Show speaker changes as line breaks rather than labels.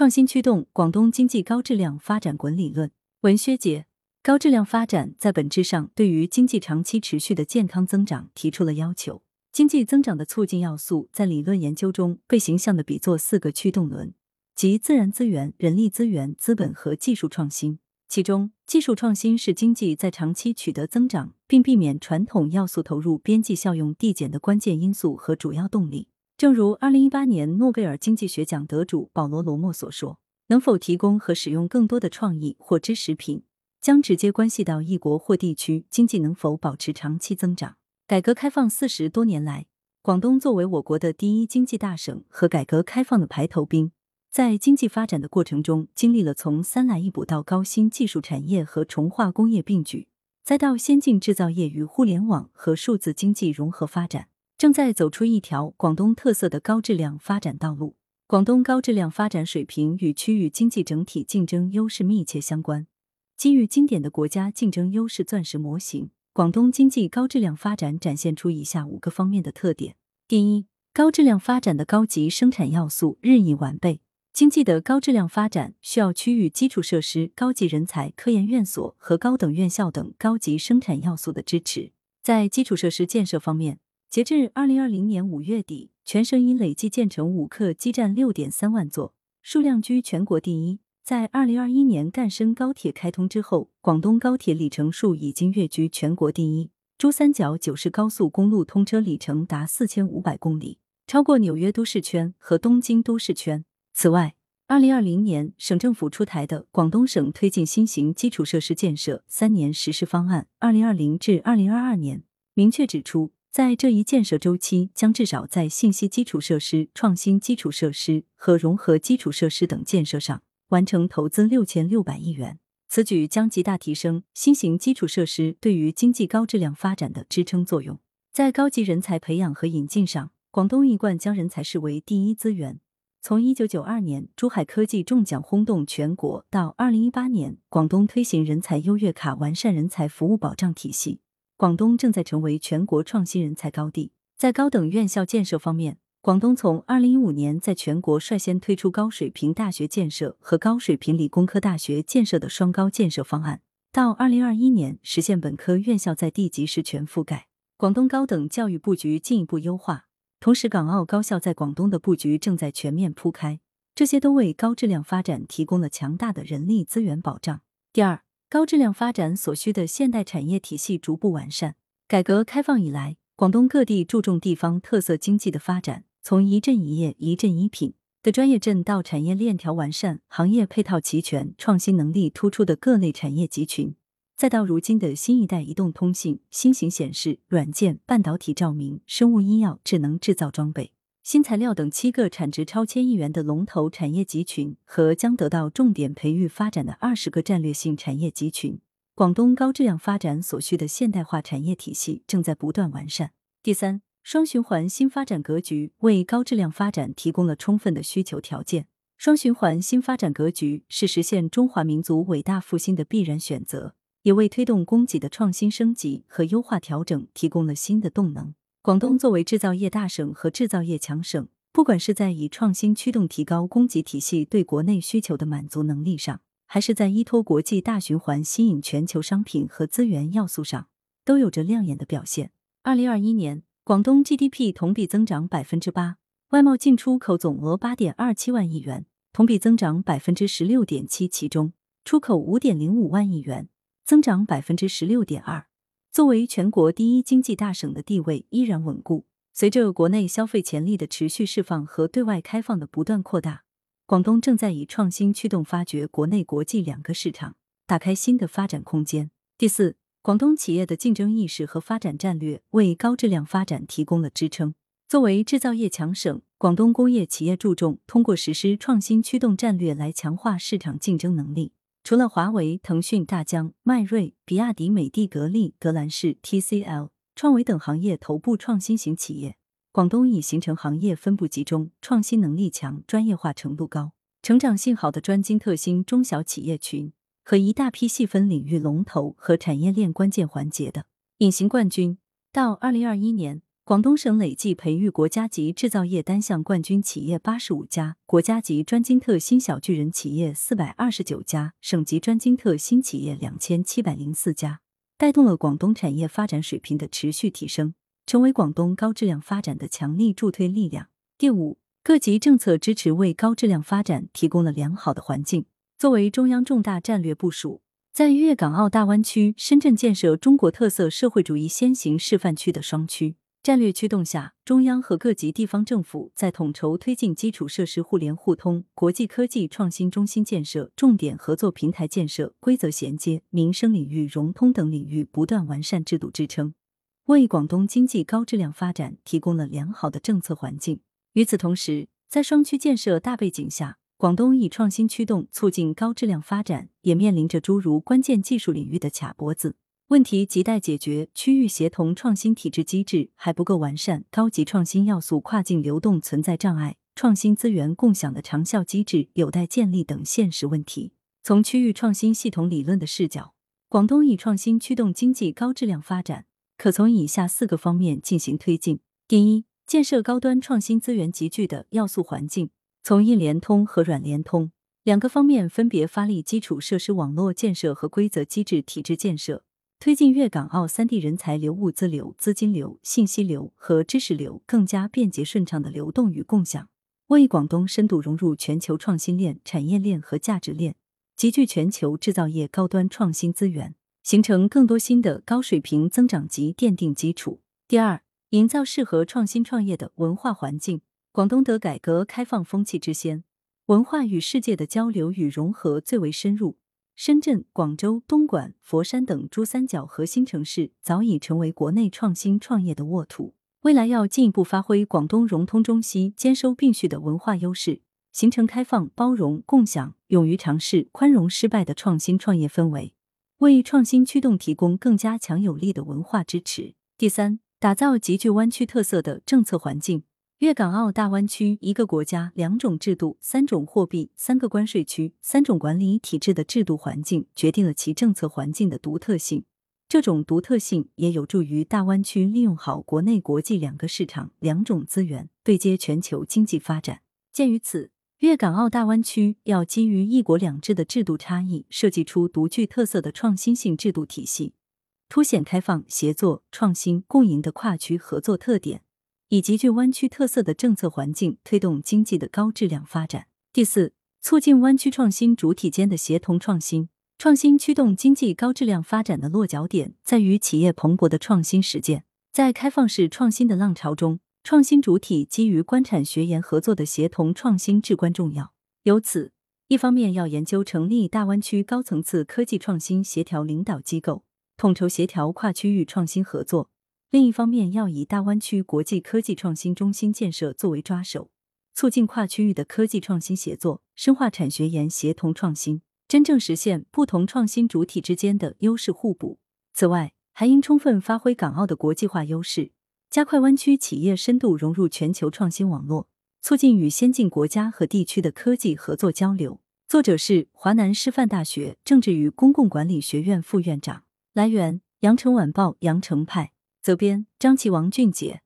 创新驱动广东经济高质量发展滚理论。文薛杰，高质量发展在本质上对于经济长期持续的健康增长提出了要求。经济增长的促进要素在理论研究中被形象的比作四个驱动轮，即自然资源、人力资源、资本和技术创新。其中，技术创新是经济在长期取得增长，并避免传统要素投入边际效用递减的关键因素和主要动力。正如二零一八年诺贝尔经济学奖得主保罗·罗默所说：“能否提供和使用更多的创意或知识品，将直接关系到一国或地区经济能否保持长期增长。”改革开放四十多年来，广东作为我国的第一经济大省和改革开放的排头兵。在经济发展的过程中，经历了从三来一补到高新技术产业和重化工业并举，再到先进制造业与互联网和数字经济融合发展，正在走出一条广东特色的高质量发展道路。广东高质量发展水平与区域经济整体竞争优势密切相关。基于经典的国家竞争优势钻石模型，广东经济高质量发展展现出以下五个方面的特点：第一，高质量发展的高级生产要素日益完备。经济的高质量发展需要区域基础设施、高级人才、科研院所和高等院校等高级生产要素的支持。在基础设施建设方面，截至二零二零年五月底，全省已累计建成五客基站六点三万座，数量居全国第一。在二零二一年赣深高铁开通之后，广东高铁里程数已经跃居全国第一。珠三角九市高速公路通车里程达四千五百公里，超过纽约都市圈和东京都市圈。此外，二零二零年省政府出台的《广东省推进新型基础设施建设三年实施方案（二零二零至二零二二年）》明确指出，在这一建设周期，将至少在信息基础设施、创新基础设施和融合基础设施等建设上完成投资六千六百亿元。此举将极大提升新型基础设施对于经济高质量发展的支撑作用。在高级人才培养和引进上，广东一贯将人才视为第一资源。从一九九二年珠海科技中奖轰动全国，到二零一八年广东推行人才优越卡，完善人才服务保障体系，广东正在成为全国创新人才高地。在高等院校建设方面，广东从二零一五年在全国率先推出高水平大学建设和高水平理工科大学建设的双高建设方案，到二零二一年实现本科院校在地级市全覆盖。广东高等教育布局进一步优化。同时，港澳高校在广东的布局正在全面铺开，这些都为高质量发展提供了强大的人力资源保障。第二，高质量发展所需的现代产业体系逐步完善。改革开放以来，广东各地注重地方特色经济的发展，从一镇一业、一镇一品的专业镇到产业链条完善、行业配套齐全、创新能力突出的各类产业集群。再到如今的新一代移动通信、新型显示软件、半导体照明、生物医药、智能制造装备、新材料等七个产值超千亿元的龙头产业集群和将得到重点培育发展的二十个战略性产业集群，广东高质量发展所需的现代化产业体系正在不断完善。第三，双循环新发展格局为高质量发展提供了充分的需求条件。双循环新发展格局是实现中华民族伟大复兴的必然选择。也为推动供给的创新升级和优化调整提供了新的动能。广东作为制造业大省和制造业强省，不管是在以创新驱动提高供给体系对国内需求的满足能力上，还是在依托国际大循环吸引全球商品和资源要素上，都有着亮眼的表现。二零二一年，广东 GDP 同比增长百分之八，外贸进出口总额八点二七万亿元，同比增长百分之十六点七，其中出口五点零五万亿元。增长百分之十六点二，作为全国第一经济大省的地位依然稳固。随着国内消费潜力的持续释放和对外开放的不断扩大，广东正在以创新驱动发掘国内国际两个市场，打开新的发展空间。第四，广东企业的竞争意识和发展战略为高质量发展提供了支撑。作为制造业强省，广东工业企业注重通过实施创新驱动战略来强化市场竞争能力。除了华为、腾讯、大疆、迈锐、比亚迪、美的、格力、格兰仕、TCL、创维等行业头部创新型企业，广东已形成行业分布集中、创新能力强、专业化程度高、成长性好的专精特新中小企业群和一大批细分领域龙头和产业链关键环节的隐形冠军。到二零二一年。广东省累计培育国家级制造业单项冠军企业八十五家，国家级专精特新小巨人企业四百二十九家，省级专精特新企业两千七百零四家，带动了广东产业发展水平的持续提升，成为广东高质量发展的强力助推力量。第五，各级政策支持为高质量发展提供了良好的环境。作为中央重大战略部署，在粤港澳大湾区、深圳建设中国特色社会主义先行示范区的双区战略驱动下，中央和各级地方政府在统筹推进基础设施互联互通、国际科技创新中心建设、重点合作平台建设、规则衔接、民生领域融通等领域不断完善制度支撑，为广东经济高质量发展提供了良好的政策环境。与此同时，在双区建设大背景下，广东以创新驱动促进高质量发展，也面临着诸如关键技术领域的卡脖子问题亟待解决，区域协同创新体制机制还不够完善，高级创新要素跨境流动存在障碍，创新资源共享的长效机制有待建立等现实问题。从区域创新系统理论的视角，广东以创新驱动经济高质量发展，可从以下四个方面进行推进：第一，建设高端创新资源集聚的要素环境。从硬联通和软联通两个方面分别发力基础设施网络建设和规则机制体制建设，推进粤港澳三地人才流、物资流、资金流、信息流和知识流更加便捷顺畅的流动与共享，为广东深度融入全球创新链、产业链和价值链，集聚全球制造业高端创新资源，形成更多新的高水平增长极奠定基础。第二，营造适合创新创业的文化环境。广东得改革开放风气之先，文化与世界的交流与融合最为深入。深圳、广州、东莞、佛山等珠三角核心城市早已成为国内创新创业的沃土。未来要进一步发挥广东融通中西、兼收并蓄的文化优势，形成开放、包容、共享、勇于尝试、宽容失败的创新创业氛围，为创新驱动提供更加强有力的文化支持。第三，打造极具湾区特色的政策环境。粤港澳大湾区一个国家、两种制度、三种货币、三个关税区、三种管理体制的制度环境，决定了其政策环境的独特性。这种独特性也有助于大湾区利用好国内国际两个市场、两种资源，对接全球经济发展。鉴于此，粤港澳大湾区要基于“一国两制”的制度差异，设计出独具特色的创新性制度体系，凸显开放、协作、创新、共赢的跨区合作特点。以极具湾区特色的政策环境推动经济的高质量发展。第四，促进湾区创新主体间的协同创新。创新驱动经济高质量发展的落脚点在于企业蓬勃的创新实践。在开放式创新的浪潮中，创新主体基于官产学研合作的协同创新至关重要。由此，一方面要研究成立大湾区高层次科技创新协调领导机构，统筹协调跨区域创新合作。另一方面，要以大湾区国际科技创新中心建设作为抓手，促进跨区域的科技创新协作，深化产学研协同创新，真正实现不同创新主体之间的优势互补。此外，还应充分发挥港澳的国际化优势，加快湾区企业深度融入全球创新网络，促进与先进国家和地区的科技合作交流。作者是华南师范大学政治与公共管理学院副院长。来源：羊城晚报羊城派。责编：张琪、王俊杰。